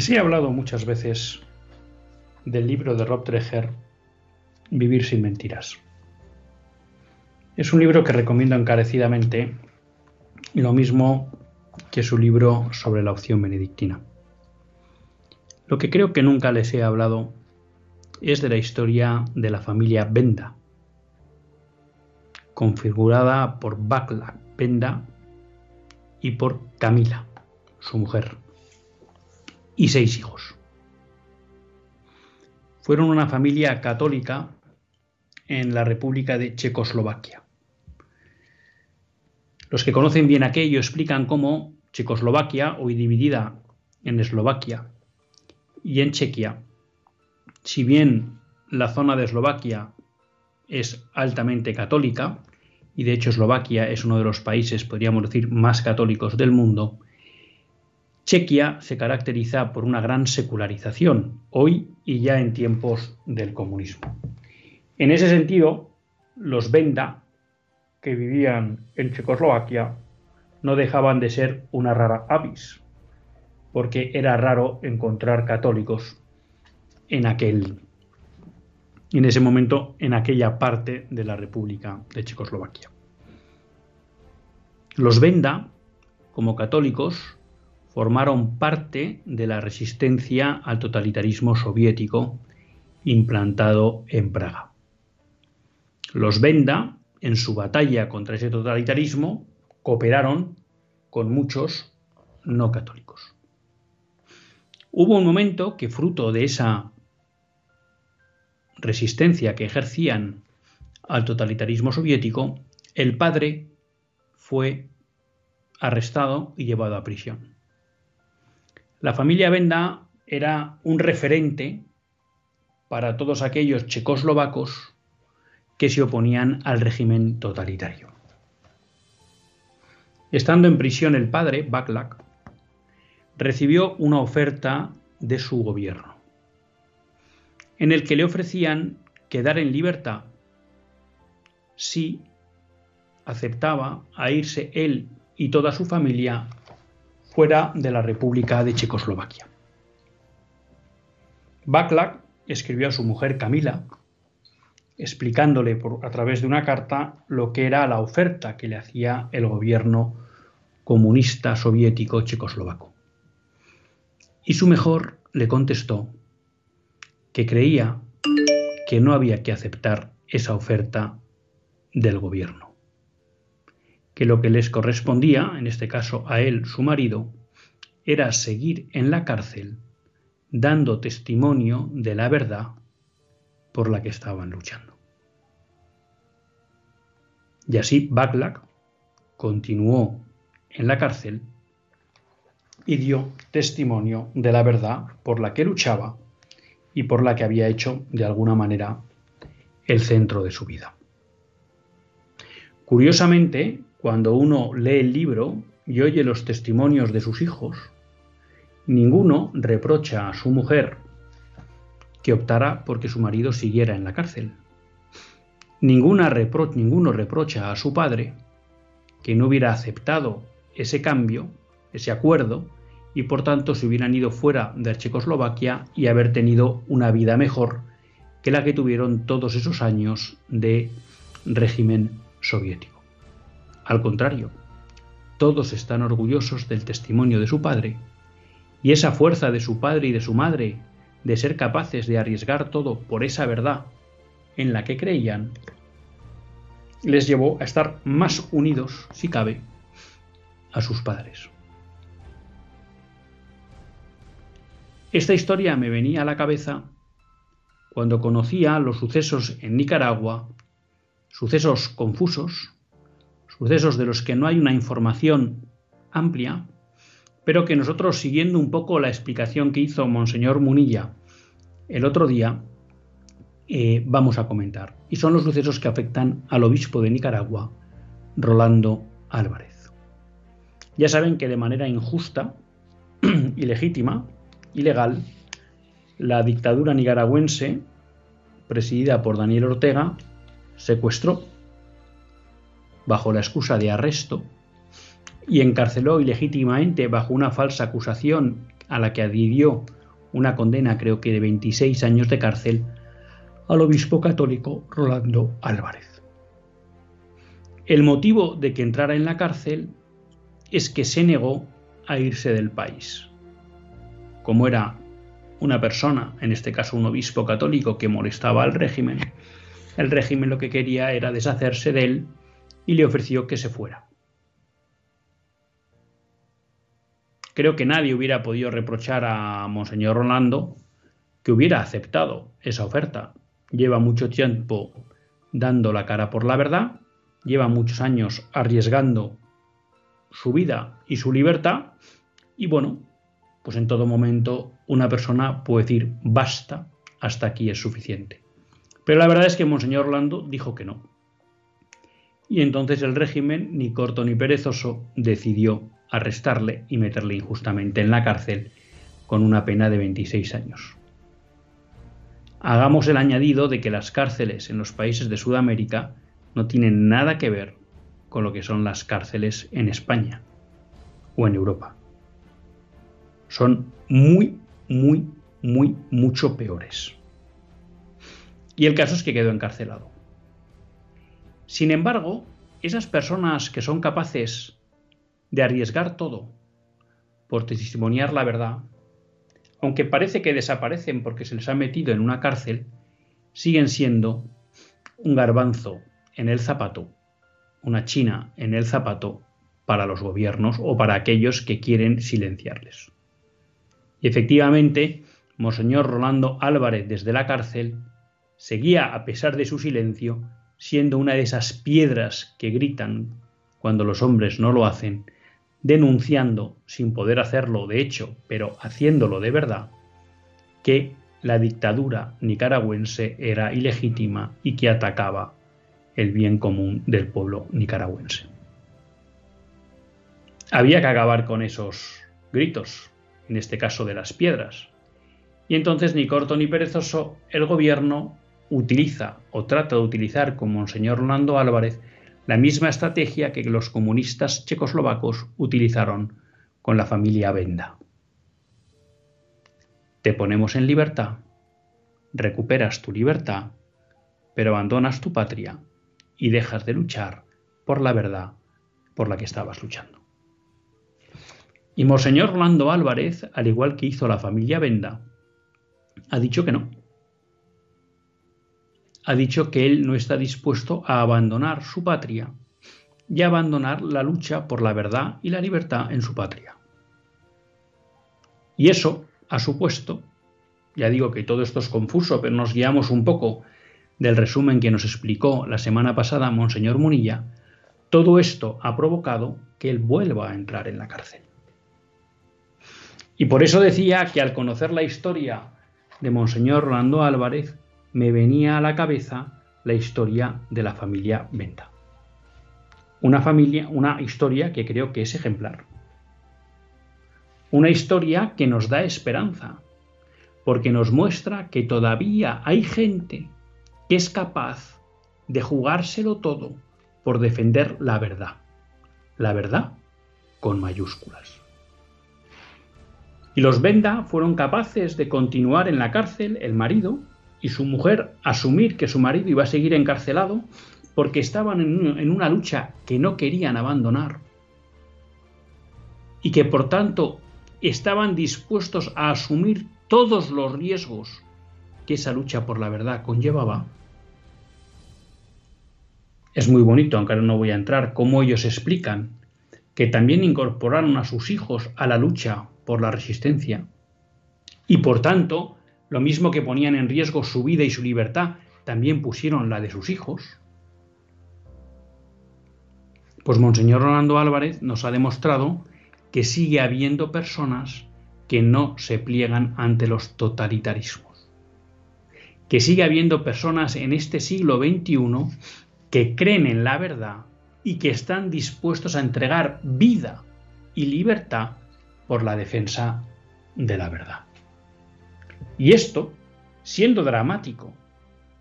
Les he hablado muchas veces del libro de Rob Treger, Vivir sin mentiras. Es un libro que recomiendo encarecidamente, lo mismo que su libro sobre la opción benedictina. Lo que creo que nunca les he hablado es de la historia de la familia Benda, configurada por Bakla Benda y por Camila, su mujer y seis hijos. Fueron una familia católica en la República de Checoslovaquia. Los que conocen bien aquello explican cómo Checoslovaquia, hoy dividida en Eslovaquia y en Chequia, si bien la zona de Eslovaquia es altamente católica, y de hecho Eslovaquia es uno de los países, podríamos decir, más católicos del mundo, Chequia se caracteriza por una gran secularización, hoy y ya en tiempos del comunismo. En ese sentido, los Venda, que vivían en Checoslovaquia, no dejaban de ser una rara avis, porque era raro encontrar católicos en aquel en ese momento en aquella parte de la República de Checoslovaquia. Los Venda, como católicos, formaron parte de la resistencia al totalitarismo soviético implantado en Praga. Los Benda, en su batalla contra ese totalitarismo, cooperaron con muchos no católicos. Hubo un momento que, fruto de esa resistencia que ejercían al totalitarismo soviético, el padre fue arrestado y llevado a prisión. La familia Benda era un referente para todos aquellos checoslovacos que se oponían al régimen totalitario. Estando en prisión el padre, Baklak, recibió una oferta de su gobierno, en el que le ofrecían quedar en libertad si aceptaba a irse él y toda su familia fuera de la República de Checoslovaquia. Baklak escribió a su mujer Camila, explicándole a través de una carta lo que era la oferta que le hacía el gobierno comunista soviético checoslovaco. Y su mejor le contestó que creía que no había que aceptar esa oferta del gobierno que lo que les correspondía, en este caso a él, su marido, era seguir en la cárcel dando testimonio de la verdad por la que estaban luchando. Y así Baklak continuó en la cárcel y dio testimonio de la verdad por la que luchaba y por la que había hecho de alguna manera el centro de su vida. Curiosamente, cuando uno lee el libro y oye los testimonios de sus hijos, ninguno reprocha a su mujer que optara porque su marido siguiera en la cárcel. Ninguna ninguno reprocha a su padre que no hubiera aceptado ese cambio, ese acuerdo, y por tanto se hubieran ido fuera de Checoslovaquia y haber tenido una vida mejor que la que tuvieron todos esos años de régimen soviético. Al contrario, todos están orgullosos del testimonio de su padre, y esa fuerza de su padre y de su madre de ser capaces de arriesgar todo por esa verdad en la que creían, les llevó a estar más unidos, si cabe, a sus padres. Esta historia me venía a la cabeza cuando conocía los sucesos en Nicaragua, sucesos confusos, sucesos de los que no hay una información amplia, pero que nosotros, siguiendo un poco la explicación que hizo Monseñor Munilla el otro día, eh, vamos a comentar. Y son los sucesos que afectan al obispo de Nicaragua, Rolando Álvarez. Ya saben que de manera injusta, ilegítima, ilegal, la dictadura nicaragüense, presidida por Daniel Ortega, secuestró, bajo la excusa de arresto, y encarceló ilegítimamente bajo una falsa acusación a la que adhirió una condena creo que de 26 años de cárcel al obispo católico Rolando Álvarez. El motivo de que entrara en la cárcel es que se negó a irse del país. Como era una persona, en este caso un obispo católico, que molestaba al régimen, el régimen lo que quería era deshacerse de él y le ofreció que se fuera. Creo que nadie hubiera podido reprochar a Monseñor Rolando que hubiera aceptado esa oferta. Lleva mucho tiempo dando la cara por la verdad, lleva muchos años arriesgando su vida y su libertad, y bueno, pues en todo momento una persona puede decir basta, hasta aquí es suficiente. Pero la verdad es que Monseñor Orlando dijo que no. Y entonces el régimen, ni corto ni perezoso, decidió arrestarle y meterle injustamente en la cárcel con una pena de 26 años. Hagamos el añadido de que las cárceles en los países de Sudamérica no tienen nada que ver con lo que son las cárceles en España o en Europa son muy, muy, muy, mucho peores. Y el caso es que quedó encarcelado. Sin embargo, esas personas que son capaces de arriesgar todo por testimoniar la verdad, aunque parece que desaparecen porque se les ha metido en una cárcel, siguen siendo un garbanzo en el zapato, una china en el zapato para los gobiernos o para aquellos que quieren silenciarles. Y efectivamente, Monseñor Rolando Álvarez desde la cárcel seguía, a pesar de su silencio, siendo una de esas piedras que gritan cuando los hombres no lo hacen, denunciando, sin poder hacerlo de hecho, pero haciéndolo de verdad, que la dictadura nicaragüense era ilegítima y que atacaba el bien común del pueblo nicaragüense. Había que acabar con esos gritos, en este caso de las piedras. Y entonces, ni corto ni perezoso, el gobierno utiliza o trata de utilizar con Monseñor Rolando Álvarez la misma estrategia que los comunistas checoslovacos utilizaron con la familia Benda. Te ponemos en libertad, recuperas tu libertad, pero abandonas tu patria y dejas de luchar por la verdad por la que estabas luchando. Y Monseñor Rolando Álvarez, al igual que hizo la familia Benda, ha dicho que no. Ha dicho que él no está dispuesto a abandonar su patria y a abandonar la lucha por la verdad y la libertad en su patria. Y eso ha supuesto, ya digo que todo esto es confuso, pero nos guiamos un poco del resumen que nos explicó la semana pasada Monseñor Munilla, todo esto ha provocado que él vuelva a entrar en la cárcel. Y por eso decía que al conocer la historia de Monseñor Rolando Álvarez, me venía a la cabeza la historia de la familia Venta. Una familia, una historia que creo que es ejemplar. Una historia que nos da esperanza, porque nos muestra que todavía hay gente que es capaz de jugárselo todo por defender la verdad. La verdad con mayúsculas. Y los Benda fueron capaces de continuar en la cárcel, el marido y su mujer, asumir que su marido iba a seguir encarcelado porque estaban en una lucha que no querían abandonar y que por tanto estaban dispuestos a asumir todos los riesgos que esa lucha por la verdad conllevaba, es muy bonito, aunque ahora no voy a entrar, cómo ellos explican que también incorporaron a sus hijos a la lucha por la resistencia. Y por tanto, lo mismo que ponían en riesgo su vida y su libertad, también pusieron la de sus hijos. Pues Monseñor Rolando Álvarez nos ha demostrado que sigue habiendo personas que no se pliegan ante los totalitarismos. Que sigue habiendo personas en este siglo XXI que creen en la verdad y que están dispuestos a entregar vida y libertad por la defensa de la verdad. Y esto, siendo dramático,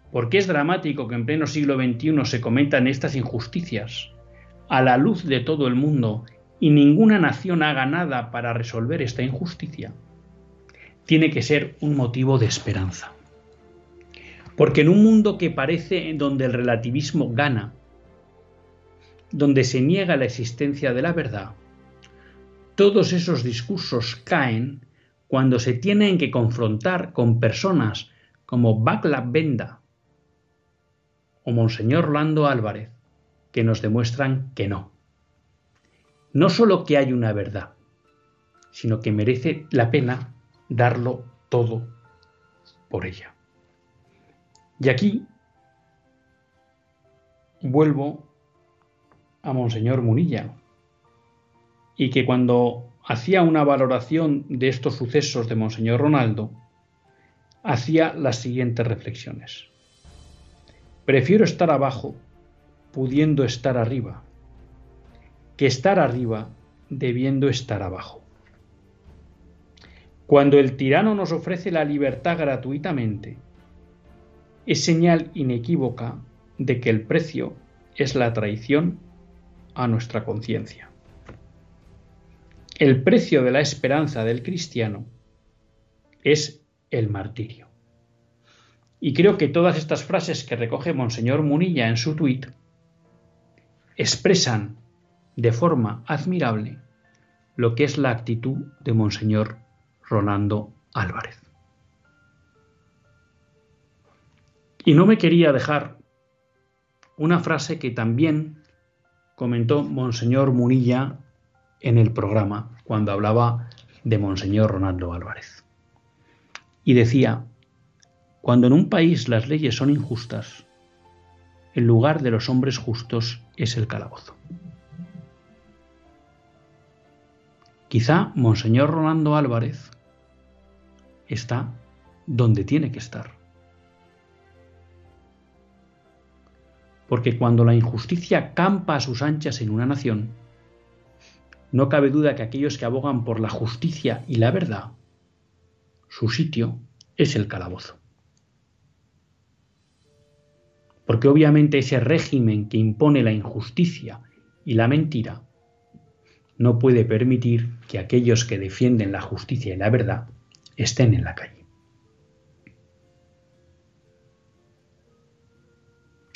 porque es dramático que en pleno siglo XXI se comentan estas injusticias a la luz de todo el mundo y ninguna nación haga nada para resolver esta injusticia, tiene que ser un motivo de esperanza. Porque en un mundo que parece en donde el relativismo gana, donde se niega la existencia de la verdad, todos esos discursos caen cuando se tienen que confrontar con personas como Baclav Benda o Monseñor Lando Álvarez, que nos demuestran que no. No solo que hay una verdad, sino que merece la pena darlo todo por ella. Y aquí vuelvo a Monseñor Munilla, y que cuando hacía una valoración de estos sucesos de Monseñor Ronaldo, hacía las siguientes reflexiones. Prefiero estar abajo pudiendo estar arriba, que estar arriba debiendo estar abajo. Cuando el tirano nos ofrece la libertad gratuitamente, es señal inequívoca de que el precio es la traición a nuestra conciencia. El precio de la esperanza del cristiano es el martirio. Y creo que todas estas frases que recoge Monseñor Munilla en su tuit expresan de forma admirable lo que es la actitud de Monseñor Ronando Álvarez. Y no me quería dejar una frase que también comentó Monseñor Munilla en el programa cuando hablaba de Monseñor Ronaldo Álvarez. Y decía, cuando en un país las leyes son injustas, el lugar de los hombres justos es el calabozo. Quizá Monseñor Rolando Álvarez está donde tiene que estar. Porque cuando la injusticia campa a sus anchas en una nación, no cabe duda que aquellos que abogan por la justicia y la verdad, su sitio es el calabozo. Porque obviamente ese régimen que impone la injusticia y la mentira no puede permitir que aquellos que defienden la justicia y la verdad estén en la calle.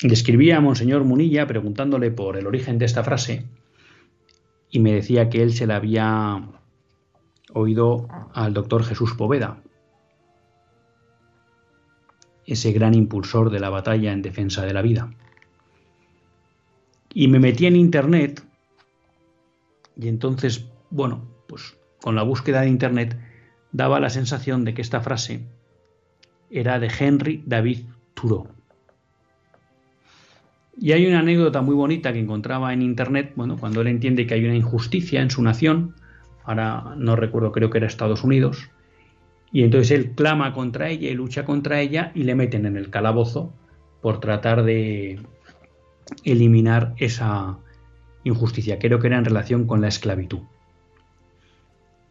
Le escribía a Monseñor Munilla preguntándole por el origen de esta frase y me decía que él se la había oído al doctor Jesús Poveda, ese gran impulsor de la batalla en defensa de la vida. Y me metí en Internet y entonces, bueno, pues con la búsqueda de Internet daba la sensación de que esta frase era de Henry David Thoreau. Y hay una anécdota muy bonita que encontraba en Internet, bueno, cuando él entiende que hay una injusticia en su nación, ahora no recuerdo, creo que era Estados Unidos, y entonces él clama contra ella y lucha contra ella y le meten en el calabozo por tratar de eliminar esa injusticia. Creo que era en relación con la esclavitud.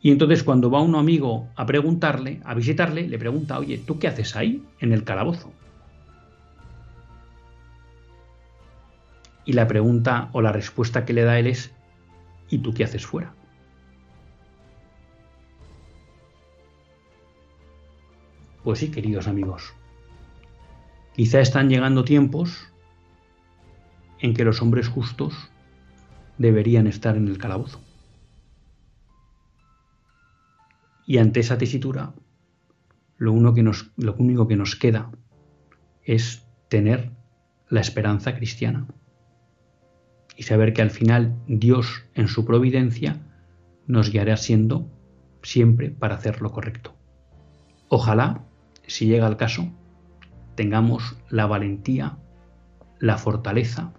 Y entonces cuando va un amigo a preguntarle, a visitarle, le pregunta, oye, ¿tú qué haces ahí en el calabozo? Y la pregunta o la respuesta que le da él es, ¿y tú qué haces fuera? Pues sí, queridos amigos. Quizá están llegando tiempos en que los hombres justos deberían estar en el calabozo. Y ante esa tesitura, lo, lo único que nos queda es tener la esperanza cristiana y saber que al final Dios en su providencia nos guiará siendo siempre para hacer lo correcto. Ojalá, si llega el caso, tengamos la valentía, la fortaleza,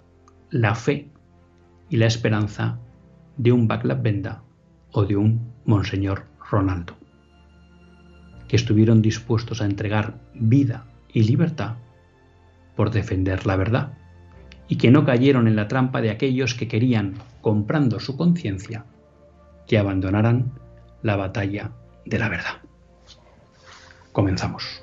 la fe y la esperanza de un Baclav Benda o de un Monseñor Ronaldo, que estuvieron dispuestos a entregar vida y libertad por defender la verdad y que no cayeron en la trampa de aquellos que querían, comprando su conciencia, que abandonaran la batalla de la verdad. Comenzamos.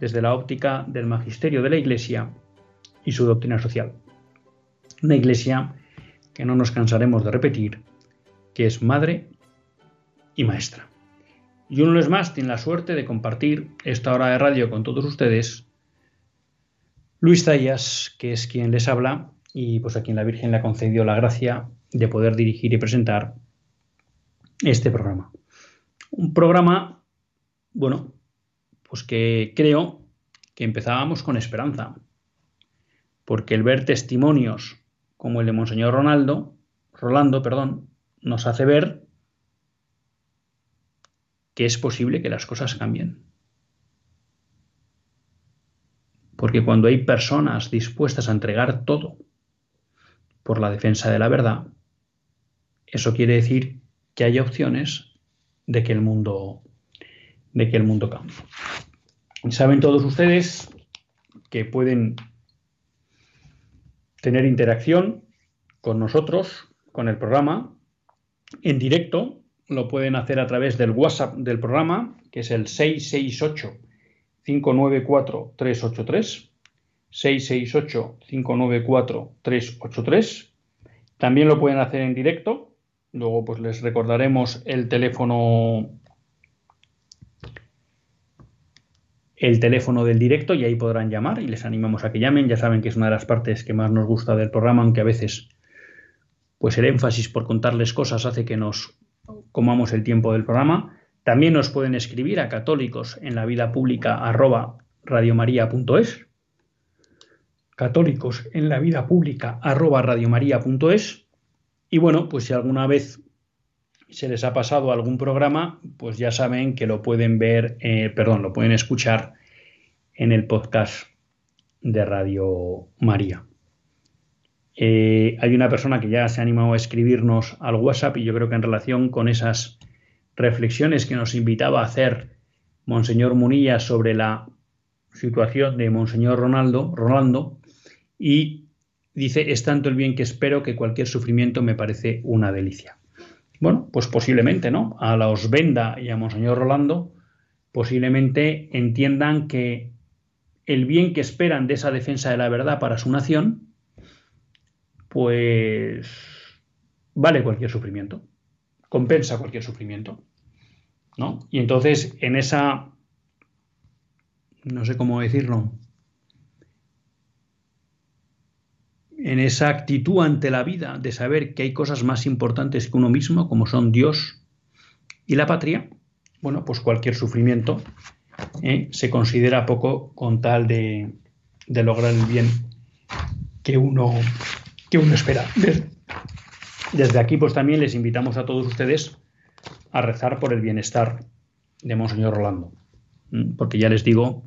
desde la óptica del magisterio de la Iglesia y su doctrina social. Una Iglesia que no nos cansaremos de repetir, que es madre y maestra. Y uno es más tiene la suerte de compartir esta hora de radio con todos ustedes Luis Zayas, que es quien les habla y pues a quien la Virgen le ha concedido la gracia de poder dirigir y presentar este programa. Un programa, bueno, pues que creo que empezábamos con esperanza, porque el ver testimonios como el de Monseñor Ronaldo, Rolando, perdón, nos hace ver que es posible que las cosas cambien. Porque cuando hay personas dispuestas a entregar todo por la defensa de la verdad, eso quiere decir que hay opciones de que el mundo de que el mundo cambie. Saben todos ustedes que pueden tener interacción con nosotros, con el programa, en directo. Lo pueden hacer a través del WhatsApp del programa, que es el 668-594-383. 668-594-383. También lo pueden hacer en directo. Luego pues les recordaremos el teléfono el teléfono del directo y ahí podrán llamar y les animamos a que llamen. Ya saben que es una de las partes que más nos gusta del programa, aunque a veces pues el énfasis por contarles cosas hace que nos comamos el tiempo del programa. También nos pueden escribir a católicos en la vida pública arroba radiomaria.es católicos en la vida pública arroba radiomaria.es y bueno, pues si alguna vez se les ha pasado algún programa, pues ya saben que lo pueden ver, eh, perdón, lo pueden escuchar en el podcast de Radio María. Eh, hay una persona que ya se ha animado a escribirnos al WhatsApp y yo creo que en relación con esas reflexiones que nos invitaba a hacer Monseñor Munilla sobre la situación de Monseñor Ronaldo, Rolando, y dice, es tanto el bien que espero que cualquier sufrimiento me parece una delicia. Bueno, pues posiblemente, ¿no? A la Osvenda y a Monseñor Rolando, posiblemente entiendan que el bien que esperan de esa defensa de la verdad para su nación, pues vale cualquier sufrimiento, compensa cualquier sufrimiento, ¿no? Y entonces en esa, no sé cómo decirlo, en esa actitud ante la vida de saber que hay cosas más importantes que uno mismo, como son Dios y la patria, bueno, pues cualquier sufrimiento ¿eh? se considera poco con tal de, lograr el bien que uno, que uno espera. Desde aquí, pues también les invitamos a todos ustedes a rezar por el bienestar de Monseñor Rolando, porque ya les digo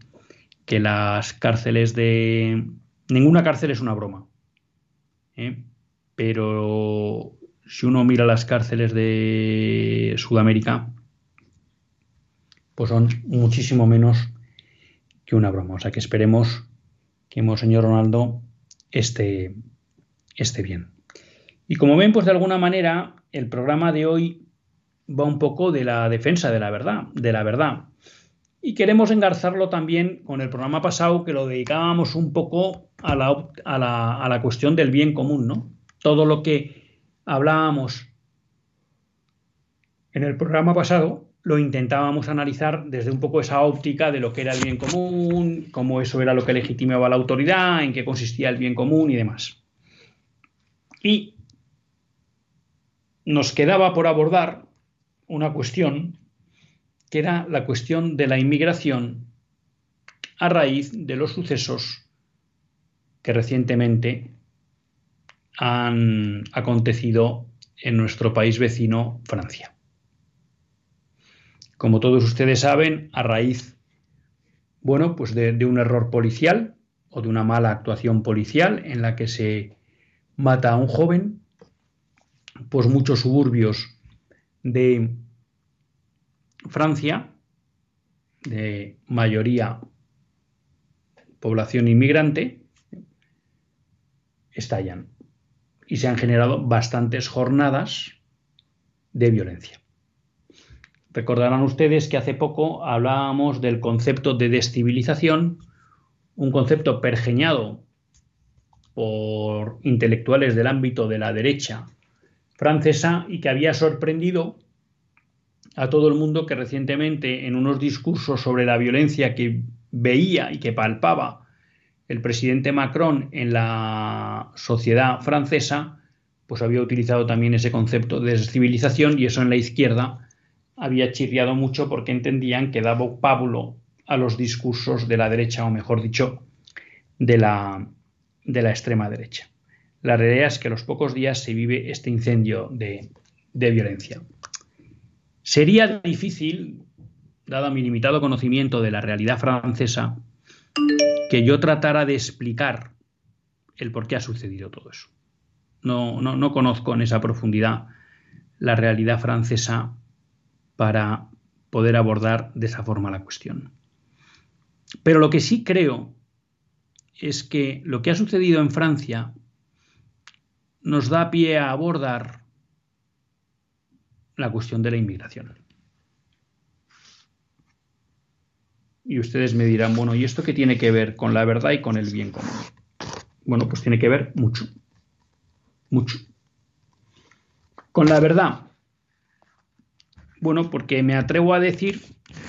que las cárceles de... Ninguna cárcel es una broma, ¿eh? pero si uno mira las cárceles de Sudamérica, pues son muchísimo menos que una broma. O sea que esperemos que Monseñor Ronaldo esté, esté bien. Y como ven, pues de alguna manera el programa de hoy va un poco de la defensa de la verdad, de la verdad. Y queremos engarzarlo también con el programa pasado que lo dedicábamos un poco a la, a la, a la cuestión del bien común, ¿no? Todo lo que hablábamos en el programa pasado lo intentábamos analizar desde un poco esa óptica de lo que era el bien común, cómo eso era lo que legitimaba la autoridad, en qué consistía el bien común y demás. Y nos quedaba por abordar una cuestión que era la cuestión de la inmigración a raíz de los sucesos que recientemente han acontecido en nuestro país vecino, Francia. Como todos ustedes saben, a raíz, bueno, pues de, un error policial o de una mala actuación policial en la que se mata a un joven, pues muchos suburbios de Francia, de mayoría población inmigrante, estallan y se han generado bastantes jornadas de violencia. Recordarán ustedes que hace poco hablábamos del concepto de descivilización, un concepto pergeñado por intelectuales del ámbito de la derecha francesa y que había sorprendido a todo el mundo que recientemente en unos discursos sobre la violencia que veía y que palpaba el presidente Macron en la sociedad francesa, pues había utilizado también ese concepto de descivilización y eso en la izquierda había chirriado mucho porque entendían que daba pábulo a los discursos de la derecha, o mejor dicho, de la, de la extrema derecha. La realidad es que a los pocos días se vive este incendio de, de violencia. Sería difícil, dado mi limitado conocimiento de la realidad francesa, que yo tratara de explicar el por qué ha sucedido todo eso. No, no, no conozco en esa profundidad la realidad francesa para poder abordar de esa forma la cuestión. Pero lo que sí creo es que lo que ha sucedido en Francia nos da pie a abordar la cuestión de la inmigración. Y ustedes me dirán, bueno, ¿y esto qué tiene que ver con la verdad y con el bien común? Bueno, pues tiene que ver mucho, mucho. Con la verdad, bueno, porque me atrevo a decir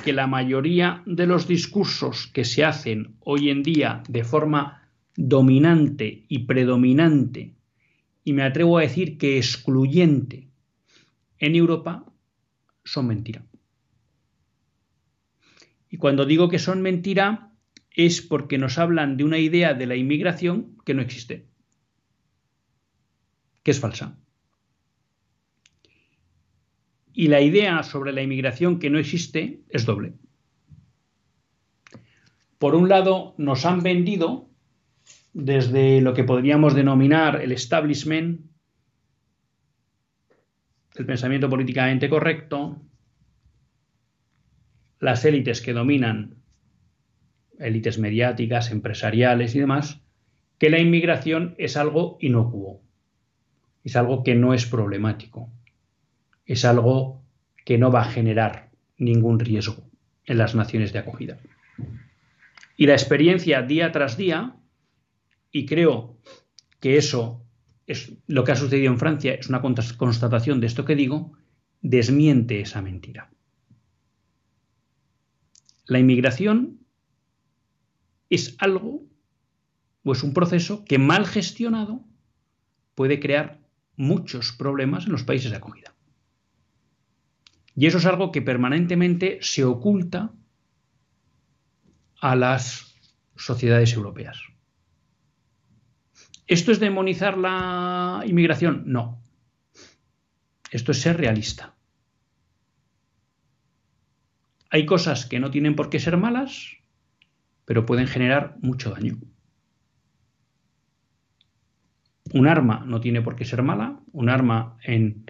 que la mayoría de los discursos que se hacen hoy en día de forma dominante y predominante, y me atrevo a decir que excluyente en Europa, son mentira. Y cuando digo que son mentira, es porque nos hablan de una idea de la inmigración que no existe, que es falsa y la idea sobre la inmigración que no existe es doble. Por un lado, nos han vendido desde lo que podríamos denominar el establishment, el pensamiento políticamente correcto, las élites que dominan, élites mediáticas, empresariales y demás, que la inmigración es algo inocuo, es algo que no es problemático es algo que no va a generar ningún riesgo en las naciones de acogida. Y la experiencia día tras día, y creo que eso es lo que ha sucedido en Francia, es una constatación de esto que digo, desmiente esa mentira. La inmigración es algo o es un proceso que mal gestionado puede crear muchos problemas en los países de acogida. Y eso es algo que permanentemente se oculta a las sociedades europeas. ¿Esto es demonizar la inmigración? No. Esto es ser realista. Hay cosas que no tienen por qué ser malas, pero pueden generar mucho daño. Un arma no tiene por qué ser mala, un arma en,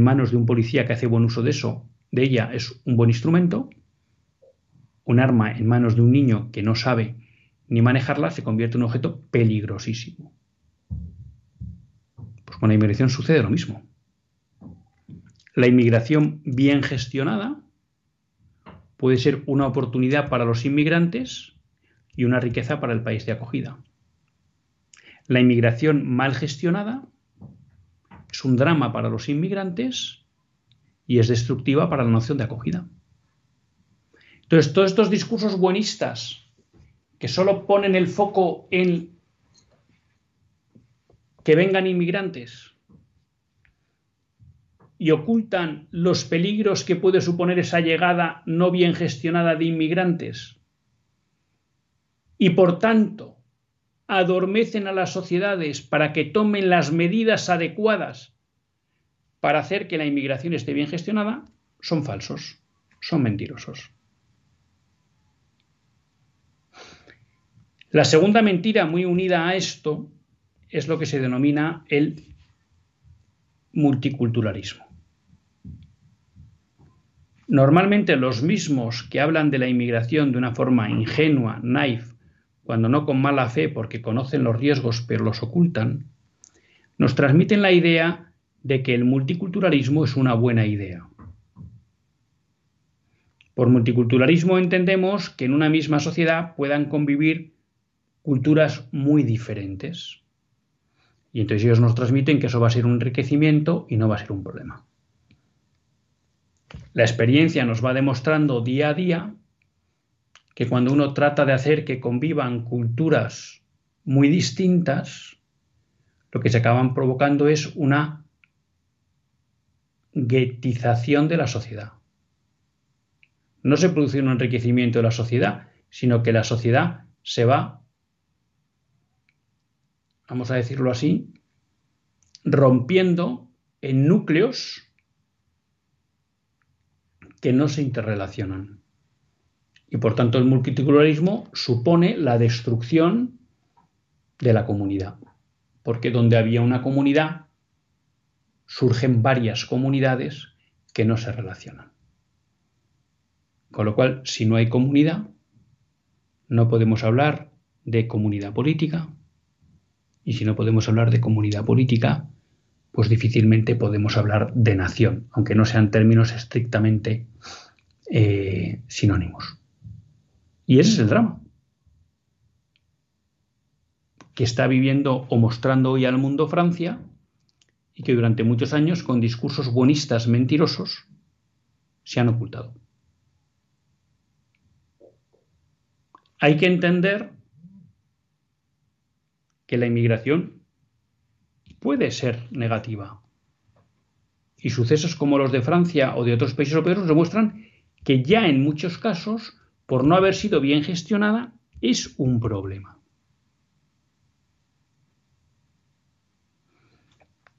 manos de un policía que hace buen uso de eso, de ella, es un buen instrumento. Un arma en manos de un niño que no sabe ni manejarla se convierte en un objeto peligrosísimo. Con la inmigración sucede lo mismo. La inmigración bien gestionada puede ser una oportunidad para los inmigrantes y una riqueza para el país de acogida. La inmigración mal gestionada es un drama para los inmigrantes y es destructiva para la noción de acogida. Entonces, todos estos discursos buenistas que solo ponen el foco en que vengan inmigrantes y ocultan los peligros que puede suponer esa llegada no bien gestionada de inmigrantes y por tanto adormecen a las sociedades para que tomen las medidas adecuadas para hacer que la inmigración esté bien gestionada, son falsos, son mentirosos. La segunda mentira muy unida a esto es lo que se denomina el multiculturalismo. Normalmente los mismos que hablan de la inmigración de una forma ingenua, naif, cuando no con mala fe porque conocen los riesgos pero los ocultan, nos transmiten la idea de que el multiculturalismo es una buena idea. Por multiculturalismo entendemos que en una misma sociedad puedan convivir culturas muy diferentes. Y entonces ellos nos transmiten que eso va a ser un enriquecimiento y no va a ser un problema. La experiencia nos va demostrando día a día que cuando uno trata de hacer que convivan culturas muy distintas, lo que se acaban provocando es una guetización de la sociedad. No se produce un enriquecimiento de la sociedad, sino que la sociedad se va, vamos a decirlo así, rompiendo en núcleos que no se interrelacionan. Y por tanto el multiculturalismo supone la destrucción de la comunidad. Porque donde había una comunidad, surgen varias comunidades que no se relacionan. Con lo cual, si no hay comunidad, no podemos hablar de comunidad política. Y si no podemos hablar de comunidad política, pues difícilmente podemos hablar de nación, aunque no sean términos estrictamente eh, sinónimos. Y ese es el drama que está viviendo o mostrando hoy al mundo Francia y que durante muchos años con discursos buenistas mentirosos se han ocultado. Hay que entender que la inmigración puede ser negativa. Y sucesos como los de Francia o de otros países europeos demuestran que ya en muchos casos por no haber sido bien gestionada, es un problema.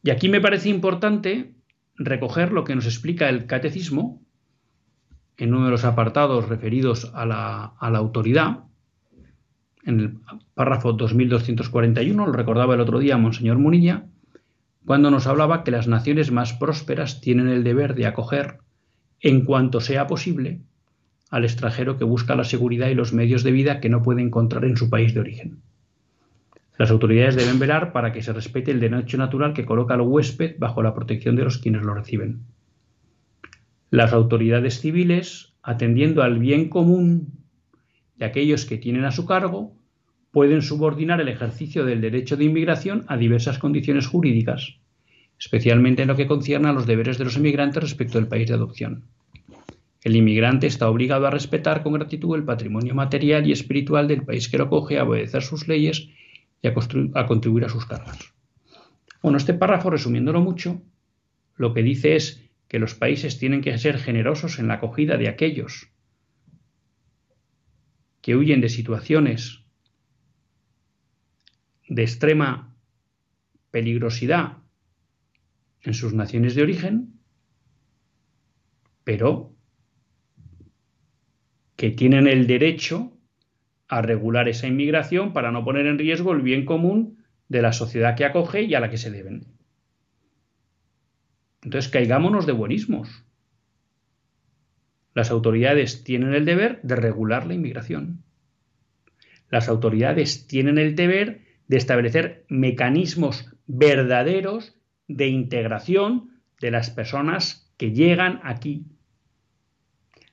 Y aquí me parece importante recoger lo que nos explica el catecismo en uno de los apartados referidos a la, autoridad, en el párrafo 2241, lo recordaba el otro día Monseñor Munilla, cuando nos hablaba que las naciones más prósperas tienen el deber de acoger, en cuanto sea posible, al extranjero que busca la seguridad y los medios de vida que no puede encontrar en su país de origen. Las autoridades deben velar para que se respete el derecho natural que coloca al huésped bajo la protección de los quienes lo reciben. Las autoridades civiles, atendiendo al bien común de aquellos que tienen a su cargo, pueden subordinar el ejercicio del derecho de inmigración a diversas condiciones jurídicas, especialmente en lo que concierne a los deberes de los inmigrantes respecto del país de adopción. El inmigrante está obligado a respetar con gratitud el patrimonio material y espiritual del país que lo coge, a obedecer sus leyes y a, a contribuir a sus cargas. Bueno, este párrafo, resumiéndolo mucho, lo que dice es que los países tienen que ser generosos en la acogida de aquellos que huyen de situaciones de extrema peligrosidad en sus naciones de origen, pero que tienen el derecho a regular esa inmigración para no poner en riesgo el bien común de la sociedad que acoge y a la que se deben. Entonces, caigámonos de buenismos. Las autoridades tienen el deber de regular la inmigración. Las autoridades tienen el deber de establecer mecanismos verdaderos de integración de las personas que llegan aquí.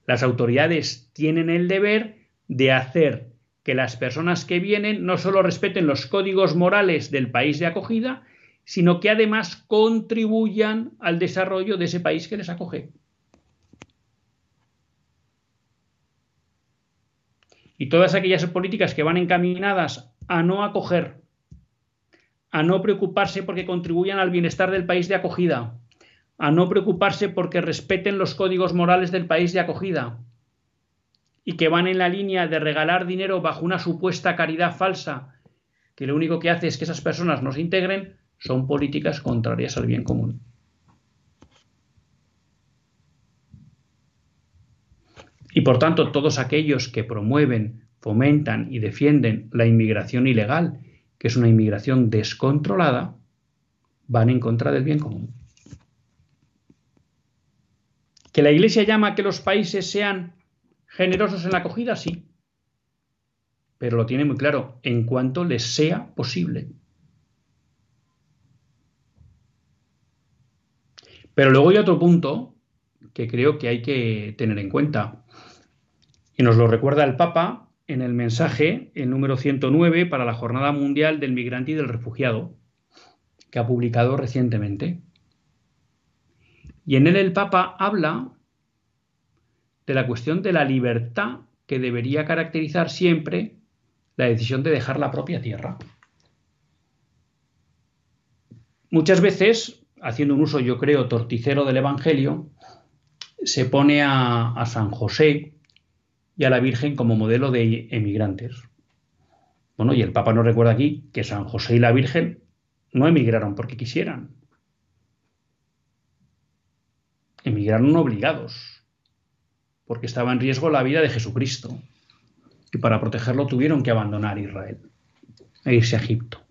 Las autoridades tienen el deber de hacer que las personas que vienen no solo respeten los códigos morales del país de acogida, sino que además contribuyan al desarrollo de ese país que les acoge. Y todas aquellas políticas que van encaminadas a no acoger, a no preocuparse porque contribuyan al bienestar del país de acogida, a no preocuparse porque respeten los códigos morales del país de acogida y que van en la línea de regalar dinero bajo una supuesta caridad falsa, que lo único que hace es que esas personas no se integren, son políticas contrarias al bien común. Y por tanto, todos aquellos que promueven, fomentan y defienden la inmigración ilegal, que es una inmigración descontrolada, van en contra del bien común. ¿Que la Iglesia llama a que los países sean generosos en la acogida? Sí. Pero lo tiene muy claro, en cuanto les sea posible. Pero luego hay otro punto que creo que hay que tener en cuenta. Y nos lo recuerda el Papa en el mensaje, el número 109, para la Jornada Mundial del Migrante y del Refugiado, que ha publicado recientemente. Y en él el Papa habla de la cuestión de la libertad que debería caracterizar siempre la decisión de dejar la propia tierra. Muchas veces, haciendo un uso yo creo torticero del Evangelio, se pone a, San José y a la Virgen como modelo de emigrantes. Bueno, y el Papa nos recuerda aquí que San José y la Virgen no emigraron porque quisieran. Emigraron obligados, porque estaba en riesgo la vida de Jesucristo. Y para protegerlo tuvieron que abandonar Israel e irse a Egipto.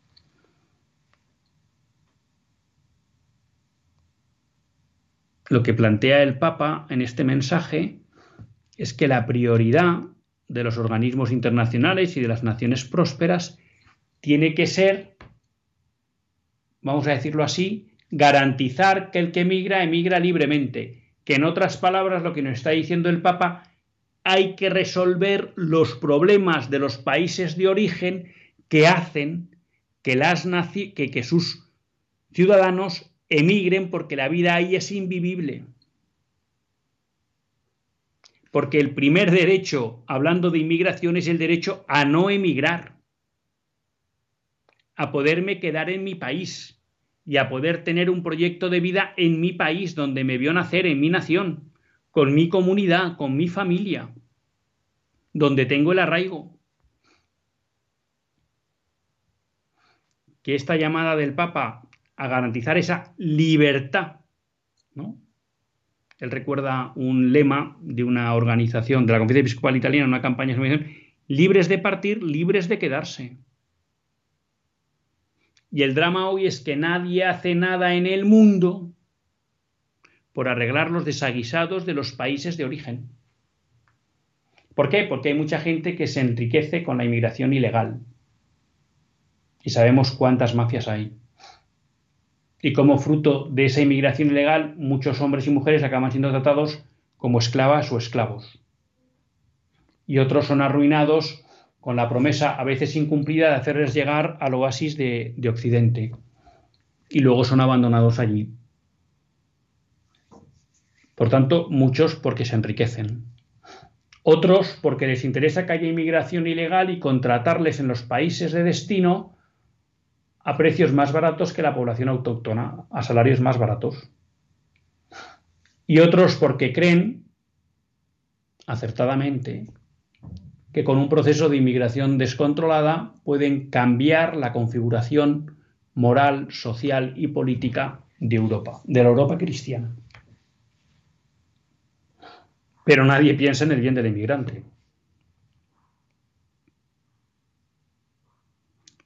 Lo que plantea el Papa en este mensaje es que la prioridad de los organismos internacionales y de las naciones prósperas tiene que ser, vamos a decirlo así, garantizar que el que emigra emigra libremente, que en otras palabras lo que nos está diciendo el Papa, hay que resolver los problemas de los países de origen que hacen que, las que, que sus ciudadanos emigren porque la vida ahí es invivible porque el primer derecho, hablando de inmigración, es el derecho a no emigrar, a poderme quedar en mi país y a poder tener un proyecto de vida en mi país, donde me vio nacer, en mi nación, con mi comunidad, con mi familia, donde tengo el arraigo. Que esta llamada del Papa a garantizar esa libertad, ¿no? él recuerda un lema de una organización de la Conferencia Episcopal Italiana, una campaña de libres de partir, libres de quedarse. Y el drama hoy es que nadie hace nada en el mundo por arreglar los desaguisados de los países de origen. ¿Por qué? Porque hay mucha gente que se enriquece con la inmigración ilegal. Y sabemos cuántas mafias hay y como fruto de esa inmigración ilegal muchos hombres y mujeres acaban siendo tratados como esclavas o esclavos. Y otros son arruinados con la promesa a veces incumplida de hacerles llegar al oasis de, de Occidente. Y luego son abandonados allí. Por tanto, muchos porque se enriquecen. Otros porque les interesa que haya inmigración ilegal y contratarles en los países de destino a precios más baratos que la población autóctona, a salarios más baratos. Y otros porque creen, acertadamente, que con un proceso de inmigración descontrolada pueden cambiar la configuración moral, social y política de Europa, de la Europa cristiana. Pero nadie piensa en el bien del inmigrante.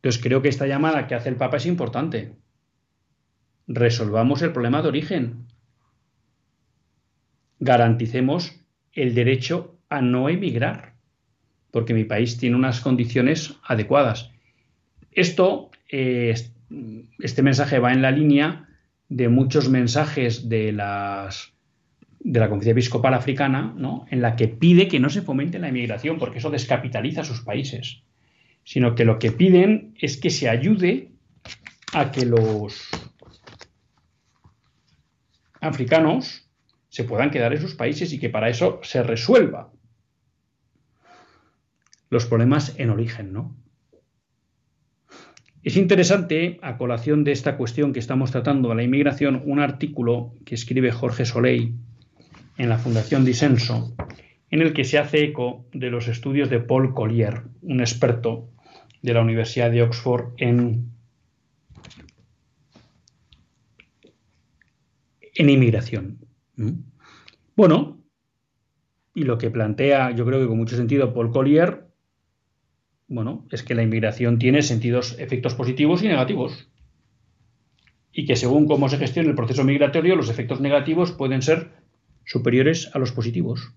Entonces creo que esta llamada que hace el Papa es importante. Resolvamos el problema de origen. Garanticemos el derecho a no emigrar, porque mi país tiene unas condiciones adecuadas. Esto, eh, este mensaje va en la línea de muchos mensajes de las de la Conferencia Episcopal Africana, ¿no? en la que pide que no se fomente la inmigración, porque eso descapitaliza sus países sino que lo que piden es que se ayude a que los africanos se puedan quedar en sus países y que para eso se resuelva los problemas en origen, ¿no? Es interesante, a colación de esta cuestión que estamos tratando de la inmigración, un artículo que escribe Jorge Soleil en la Fundación Disenso, en el que se hace eco de los estudios de Paul Collier, un experto de la Universidad de Oxford en, en inmigración. Bueno, y lo que plantea, yo creo que con mucho sentido, Paul Collier, bueno, es que la inmigración tiene sentidos, efectos positivos y negativos. Y que según cómo se gestiona el proceso migratorio, los efectos negativos pueden ser superiores a los positivos.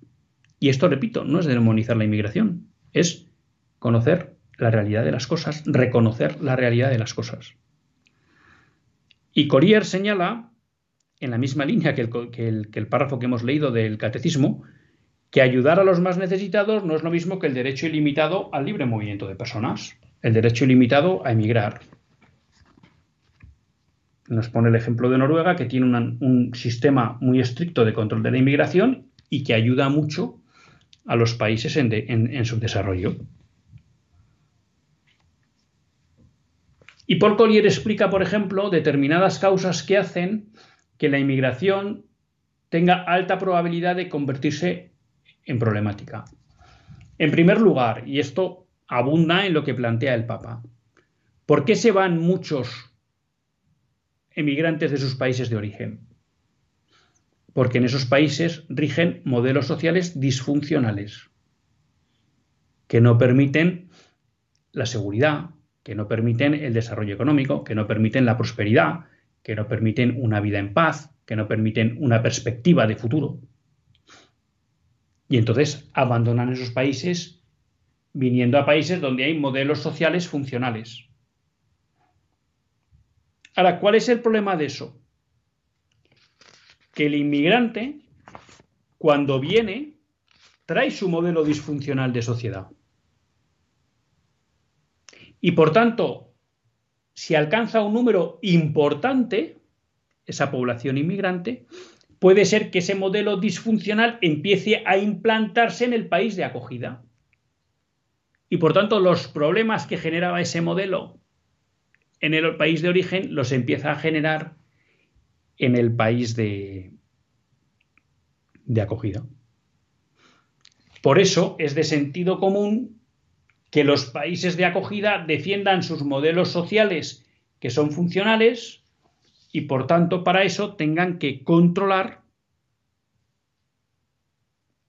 Y esto, repito, no es demonizar la inmigración, es conocer la realidad de las cosas, reconocer la realidad de las cosas. Y Collier señala, en la misma línea que el, que el párrafo que hemos leído del catecismo, que ayudar a los más necesitados no es lo mismo que el derecho ilimitado al libre movimiento de personas, el derecho ilimitado a emigrar. Nos pone el ejemplo de Noruega, que tiene un sistema muy estricto de control de la inmigración y que ayuda mucho a los países en su desarrollo. Y Paul Collier explica, por ejemplo, determinadas causas que hacen que la inmigración tenga alta probabilidad de convertirse en problemática. En primer lugar, y esto abunda en lo que plantea el Papa, ¿por qué se van muchos emigrantes de sus países de origen? Porque en esos países rigen modelos sociales disfuncionales que no permiten la seguridad, que no permiten el desarrollo económico, que no permiten la prosperidad, que no permiten una vida en paz, que no permiten una perspectiva de futuro. Y entonces abandonan esos países viniendo a países donde hay modelos sociales funcionales. Ahora, ¿cuál es el problema de eso? Que el inmigrante, cuando viene, trae su modelo disfuncional de sociedad. Y por tanto, si alcanza un número importante, esa población inmigrante, puede ser que ese modelo disfuncional empiece a implantarse en el país de acogida. Y por tanto, los problemas que generaba ese modelo en el país de origen los empieza a generar en el país de, de acogida. Por eso es de sentido común que los países de acogida defiendan sus modelos sociales que son funcionales y por tanto para eso tengan que controlar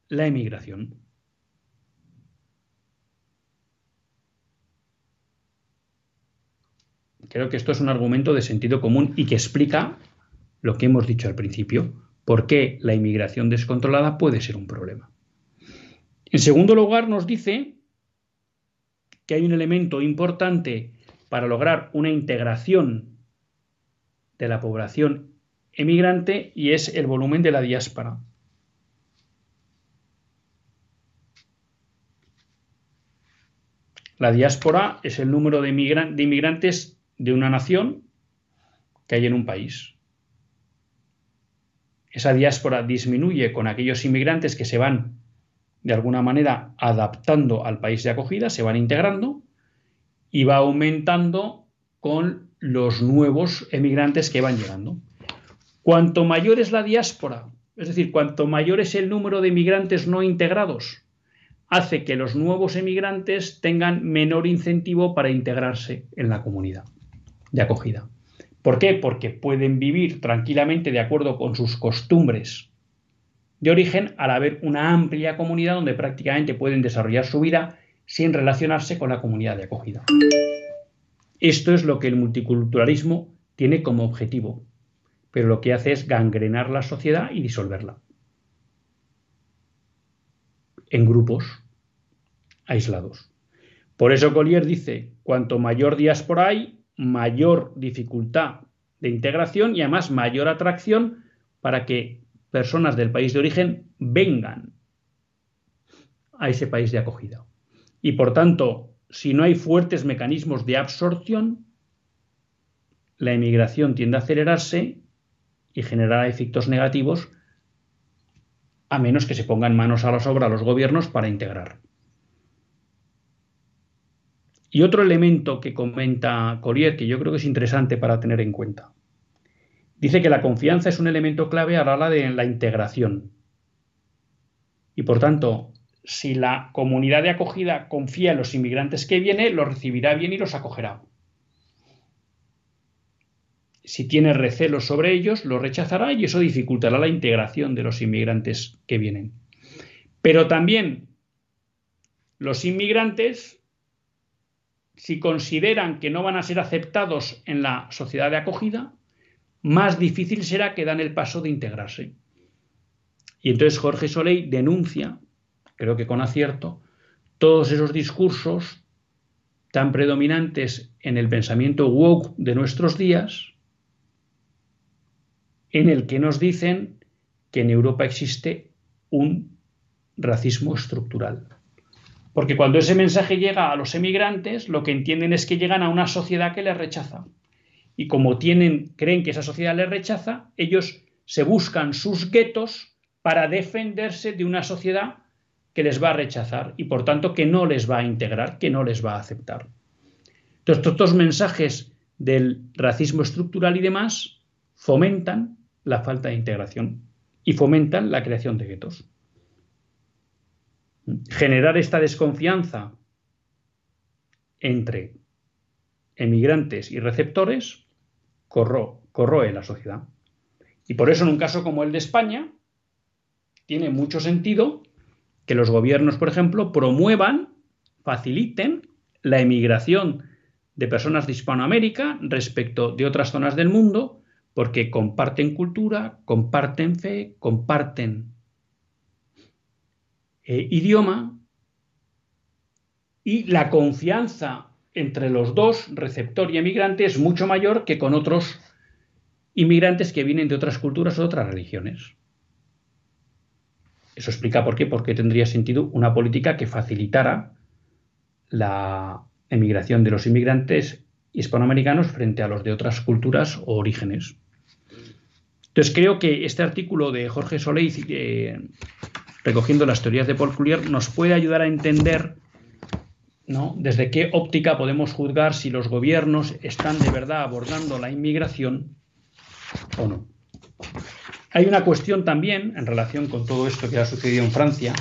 la emigración. Creo que esto es un argumento de sentido común y que explica lo que hemos dicho al principio, por qué la inmigración descontrolada puede ser un problema. En segundo lugar, nos dice que hay un elemento importante para lograr una integración de la población emigrante y es el volumen de la diáspora. La diáspora es el número de, de inmigrantes de una nación que hay en un país. Esa diáspora disminuye con aquellos inmigrantes que se van de alguna manera adaptando al país de acogida, se van integrando y va aumentando con los nuevos emigrantes que van llegando. Cuanto mayor es la diáspora, es decir, cuanto mayor es el número de emigrantes no integrados, hace que los nuevos emigrantes tengan menor incentivo para integrarse en la comunidad de acogida. ¿Por qué? Porque pueden vivir tranquilamente de acuerdo con sus costumbres de origen al haber una amplia comunidad donde prácticamente pueden desarrollar su vida sin relacionarse con la comunidad de acogida. Esto es lo que el multiculturalismo tiene como objetivo, pero lo que hace es gangrenar la sociedad y disolverla en grupos aislados. Por eso Collier dice, cuanto mayor diáspora hay, mayor dificultad de integración y además mayor atracción para que personas del país de origen vengan a ese país de acogida. Y por tanto, si no hay fuertes mecanismos de absorción, la emigración tiende a acelerarse y generará efectos negativos a menos que se pongan manos a la obra los gobiernos para integrar. Y otro elemento que comenta Collier, que yo creo que es interesante para tener en cuenta, dice que la confianza es un elemento clave a la hora de la integración. Y por tanto, si la comunidad de acogida confía en los inmigrantes que vienen, los recibirá bien y los acogerá si tiene recelos sobre ellos, los rechazará y eso dificultará la integración de los inmigrantes que vienen. Pero también los inmigrantes, si consideran que no van a ser aceptados en la sociedad de acogida, más difícil será que dan el paso de integrarse. Y entonces Jorge Soleil denuncia, creo que con acierto, todos esos discursos tan predominantes en el pensamiento woke de nuestros días, en el que nos dicen que en Europa existe un racismo estructural. Porque cuando ese mensaje llega a los emigrantes, lo que entienden es que llegan a una sociedad que les rechaza. Y como tienen, creen que esa sociedad les rechaza, ellos se buscan sus guetos para defenderse de una sociedad que les va a rechazar y por tanto que no les va a integrar, que no les va a aceptar. Entonces, estos mensajes del racismo estructural y demás fomentan la falta de integración y fomentan la creación de guetos. Generar esta desconfianza entre emigrantes y receptores corroe la sociedad. Y por eso en un caso como el de España, tiene mucho sentido que los gobiernos, por ejemplo, promuevan, faciliten la emigración de personas de Hispanoamérica respecto de otras zonas del mundo porque comparten cultura, comparten fe, comparten eh, idioma y la confianza entre los dos, receptor y emigrante, es mucho mayor que con otros inmigrantes que vienen de otras culturas o otras religiones. Eso explica por qué, porque tendría sentido una política que facilitara la emigración de los inmigrantes hispanoamericanos frente a los de otras culturas o orígenes. Entonces creo que este artículo de Jorge Soleil, eh, recogiendo las teorías de Paul Coulier, nos puede ayudar a entender ¿no? desde qué óptica podemos juzgar si los gobiernos están de verdad abordando la inmigración o no. Hay una cuestión también en relación con todo esto que ha sucedido en Francia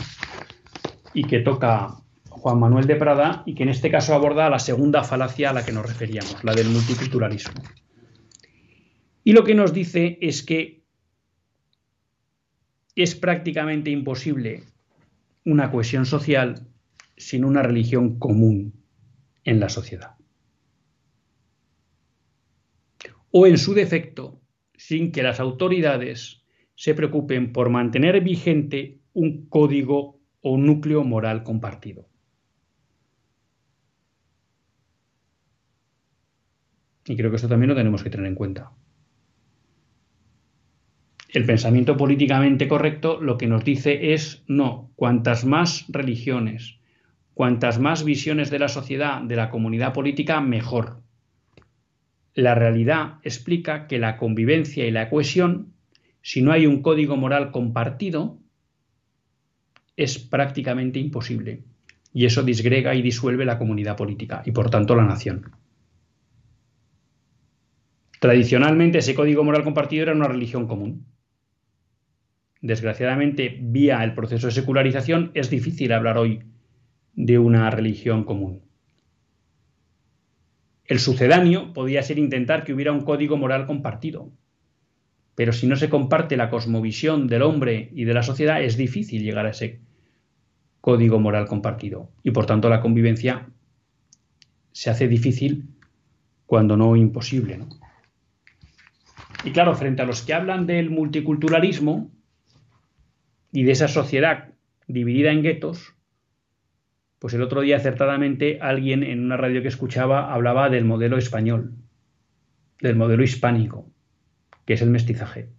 y que toca Juan Manuel de Prada y que en este caso aborda la segunda falacia a la que nos referíamos, la del multiculturalismo. Y lo que nos dice es que es prácticamente imposible una cohesión social sin una religión común en la sociedad. O en su defecto, sin que las autoridades se preocupen por mantener vigente un código o núcleo moral compartido. Y creo que esto también lo tenemos que tener en cuenta. El pensamiento políticamente correcto lo que nos dice es no, cuantas más religiones, Cuantas más visiones de la sociedad, de la comunidad política, mejor. La realidad explica que la convivencia y la cohesión, si no hay un código moral compartido, es prácticamente imposible. Y eso disgrega y disuelve la comunidad política y por tanto la nación. Tradicionalmente ese código moral compartido era una religión común. Desgraciadamente, vía el proceso de secularización, es difícil hablar hoy de una religión común. El sucedáneo podía ser intentar que hubiera un código moral compartido. Pero si no se comparte la cosmovisión del hombre y de la sociedad, es difícil llegar a ese código moral compartido. Y por tanto la convivencia se hace difícil cuando no imposible. Y claro, frente a los que hablan del multiculturalismo y de esa sociedad dividida en guetos, pues el otro día acertadamente alguien en una radio que escuchaba hablaba del modelo español, del modelo hispánico, que es el mestizaje.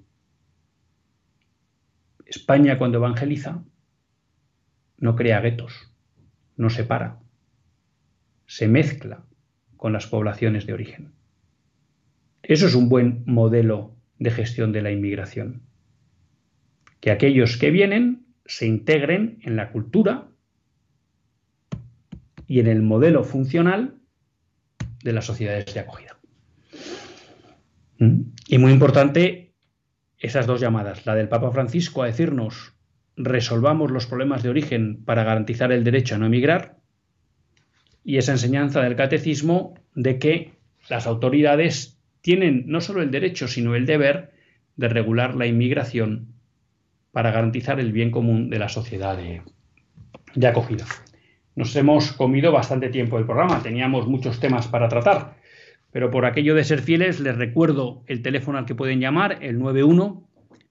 España cuando evangeliza no crea guetos, no separa, se mezcla con las poblaciones de origen. Eso es un buen modelo de gestión de la inmigración. Que aquellos que vienen se integren en la cultura y en el modelo funcional de las sociedades de acogida. ¿Mm? Y muy importante esas dos llamadas, la del Papa Francisco a decirnos resolvamos los problemas de origen para garantizar el derecho a no emigrar y esa enseñanza del catecismo de que las autoridades tienen no solo el derecho, sino el deber de regular la inmigración para garantizar el bien común de la sociedad de, acogida. Nos hemos comido bastante tiempo el programa, teníamos muchos temas para tratar, pero por aquello de ser fieles les recuerdo el teléfono al que pueden llamar, el 91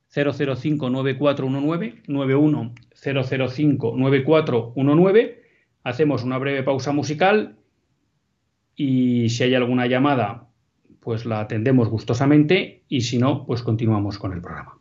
005 9419, 91 005 9419. Hacemos una breve pausa musical y si hay alguna llamada pues la atendemos gustosamente y si no, pues continuamos con el programa.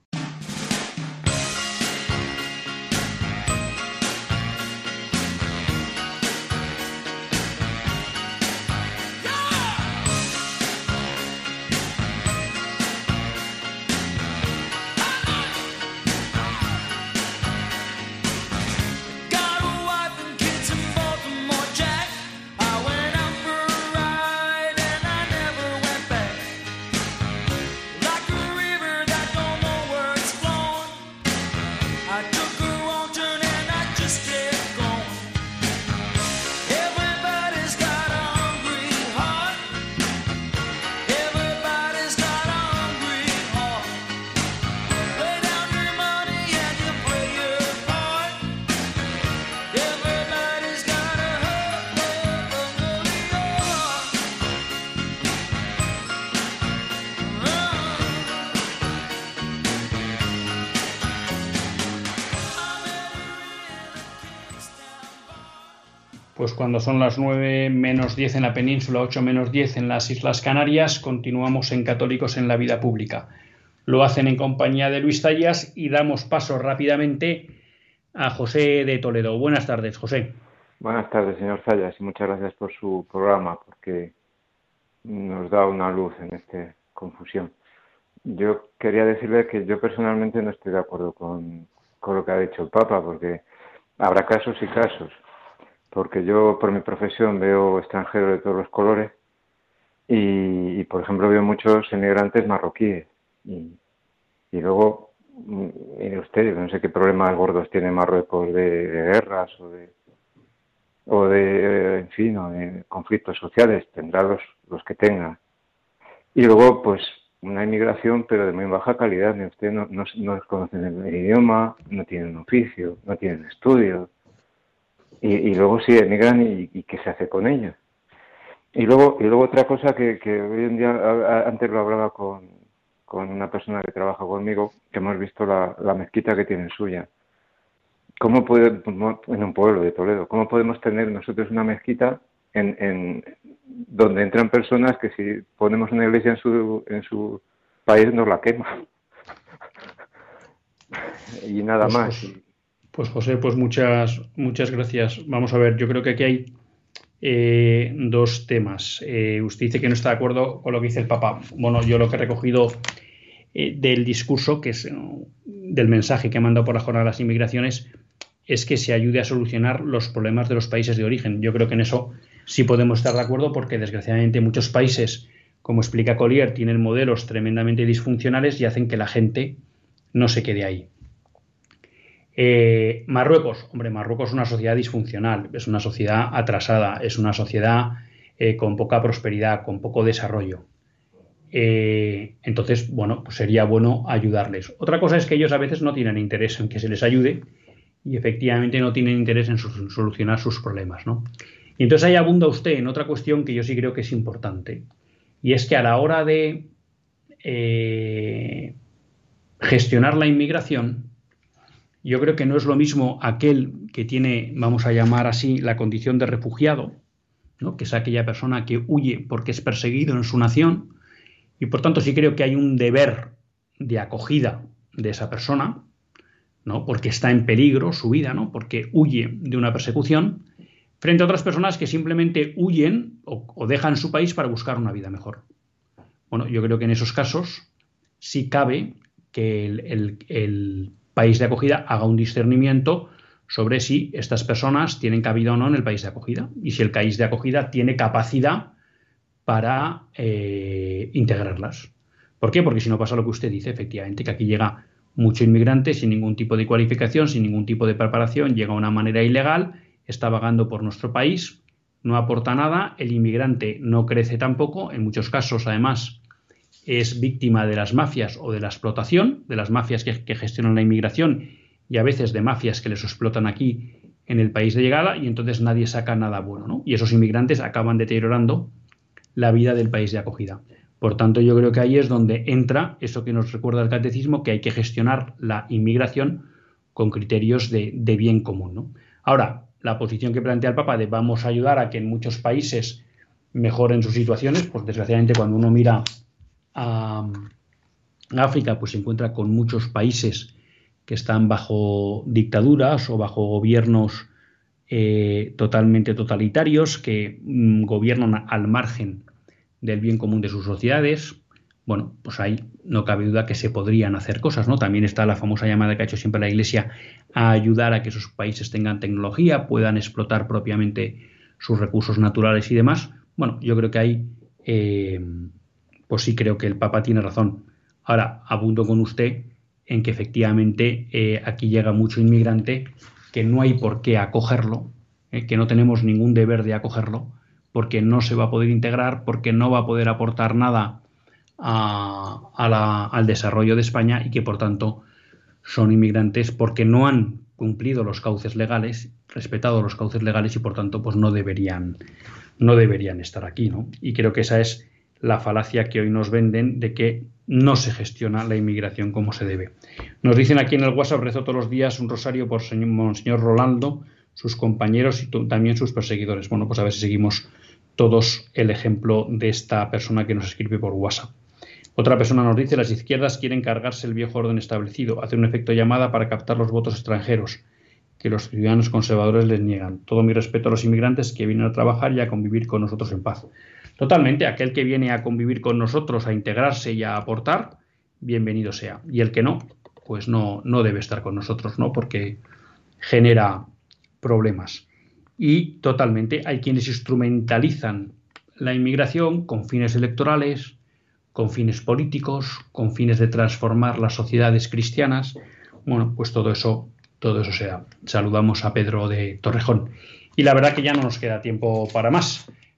Cuando son las 9 menos 10 en la península, 8 menos 10 en las Islas Canarias, continuamos en Católicos en la Vida Pública. Lo hacen en compañía de Luis Tallas y damos paso rápidamente a José de Toledo. Buenas tardes, José. Buenas tardes, señor Zayas, y muchas gracias por su programa, porque nos da una luz en esta confusión. Yo quería decirle que yo personalmente no estoy de acuerdo con, con lo que ha dicho el Papa, porque habrá casos y casos porque yo por mi profesión veo extranjeros de todos los colores y, por ejemplo veo muchos emigrantes marroquíes. Y, luego mm, mire usted no sé qué problemas gordos tiene Marruecos de, guerras o de o de en fin o de conflictos sociales tendrá los los que tenga. Y luego pues una inmigración pero de muy baja calidad usted no, no, no conocen el idioma no tienen oficio no tienen estudios y, luego sí emigran y, y, qué se hace con ellos. Y luego, y luego otra cosa que, que hoy en día, antes lo hablaba con, con una persona que trabaja conmigo, que hemos visto la, la mezquita que tiene suya. ¿Cómo puede, en un pueblo de Toledo, cómo podemos tener nosotros una mezquita en, en donde entran personas que si ponemos una iglesia en su, en su país nos la quema? y nada pues, más. Pues, Pues José, pues muchas, muchas gracias. Vamos a ver, yo creo que aquí hay eh, dos temas. Eh, usted dice que no está de acuerdo con lo que dice el Papa. Bueno, yo lo que he recogido eh, del discurso, que es del mensaje que ha mandado por la jornada de las inmigraciones, es que se ayude a solucionar los problemas de los países de origen. Yo creo que en eso sí podemos estar de acuerdo porque desgraciadamente muchos países, como explica Collier, tienen modelos tremendamente disfuncionales y hacen que la gente no se quede ahí. Eh, Marruecos, hombre, Marruecos es una sociedad disfuncional, es una sociedad atrasada, es una sociedad eh, con poca prosperidad, con poco desarrollo. Eh, entonces, bueno, pues sería bueno ayudarles. Otra cosa es que ellos a veces no tienen interés en que se les ayude y efectivamente no tienen interés en solucionar sus problemas, ¿no? Y entonces ahí abunda usted en otra cuestión que yo sí creo que es importante, y es que a la hora de gestionar la inmigración, yo creo que no es lo mismo aquel que tiene, vamos a llamar así, la condición de refugiado, ¿no? que es aquella persona que huye porque es perseguido en su nación, y por tanto sí creo que hay un deber de acogida de esa persona, ¿no? Porque está en peligro su vida, ¿no? Porque huye de una persecución, frente a otras personas que simplemente huyen o, dejan su país para buscar una vida mejor. Bueno, yo creo que en esos casos sí cabe que el, país de acogida haga un discernimiento sobre si estas personas tienen cabida o no en el país de acogida y si el país de acogida tiene capacidad para eh, integrarlas. ¿Por qué? Porque si no pasa lo que usted dice, efectivamente, que aquí llega mucho inmigrante sin ningún tipo de cualificación, sin ningún tipo de preparación, llega de una manera ilegal, está vagando por nuestro país, no aporta nada, el inmigrante no crece tampoco, en muchos casos además es víctima de las mafias o de la explotación, de las mafias que, gestionan la inmigración y a veces de mafias que les explotan aquí en el país de llegada y entonces nadie saca nada bueno, ¿no? Y esos inmigrantes acaban deteriorando la vida del país de acogida. Por tanto, yo creo que ahí es donde entra eso que nos recuerda el catecismo, que hay que gestionar la inmigración con criterios de, bien común. Ahora, la posición que plantea el Papa de vamos a ayudar a que en muchos países mejoren sus situaciones, pues desgraciadamente cuando uno mira a África, pues se encuentra con muchos países que están bajo dictaduras o bajo gobiernos eh, totalmente totalitarios que mm, gobiernan al margen del bien común de sus sociedades, bueno, pues ahí no cabe duda que se podrían hacer cosas, ¿no? También está la famosa llamada que ha hecho siempre la Iglesia a ayudar a que esos países tengan tecnología, puedan explotar propiamente sus recursos naturales y demás. Bueno, yo creo que eh, pues sí creo que el Papa tiene razón. Ahora, abundo con usted en que efectivamente eh, aquí llega mucho inmigrante, que no hay por qué acogerlo, eh, que no tenemos ningún deber de acogerlo, porque no se va a poder integrar, porque no va a poder aportar nada al desarrollo de España y que por tanto son inmigrantes porque no han cumplido los cauces legales, respetado los cauces legales y por tanto pues no deberían, no deberían estar aquí. ¿no? Y creo que esa es la falacia que hoy nos venden de que no se gestiona la inmigración como se debe. Nos dicen aquí en el WhatsApp, rezo todos los días un rosario por señor, Monseñor Rolando, sus compañeros y también sus perseguidores. Bueno, pues a ver si seguimos todos el ejemplo de esta persona que nos escribe por WhatsApp. Otra persona nos dice, las izquierdas quieren cargarse el viejo orden establecido, hacer un efecto llamada para captar los votos extranjeros, que los ciudadanos conservadores les niegan. Todo mi respeto a los inmigrantes que vienen a trabajar y a convivir con nosotros en paz. Totalmente, aquel que viene a convivir con nosotros, a integrarse y a aportar, bienvenido sea. Y el que no, pues no, no debe estar con nosotros, ¿no? Porque genera problemas y totalmente hay quienes instrumentalizan la inmigración con fines electorales, con fines políticos, con fines de transformar las sociedades cristianas. Bueno, pues todo eso, todo eso sea. Saludamos a Pedro de Torrejón. Y la verdad que ya no nos queda tiempo para más.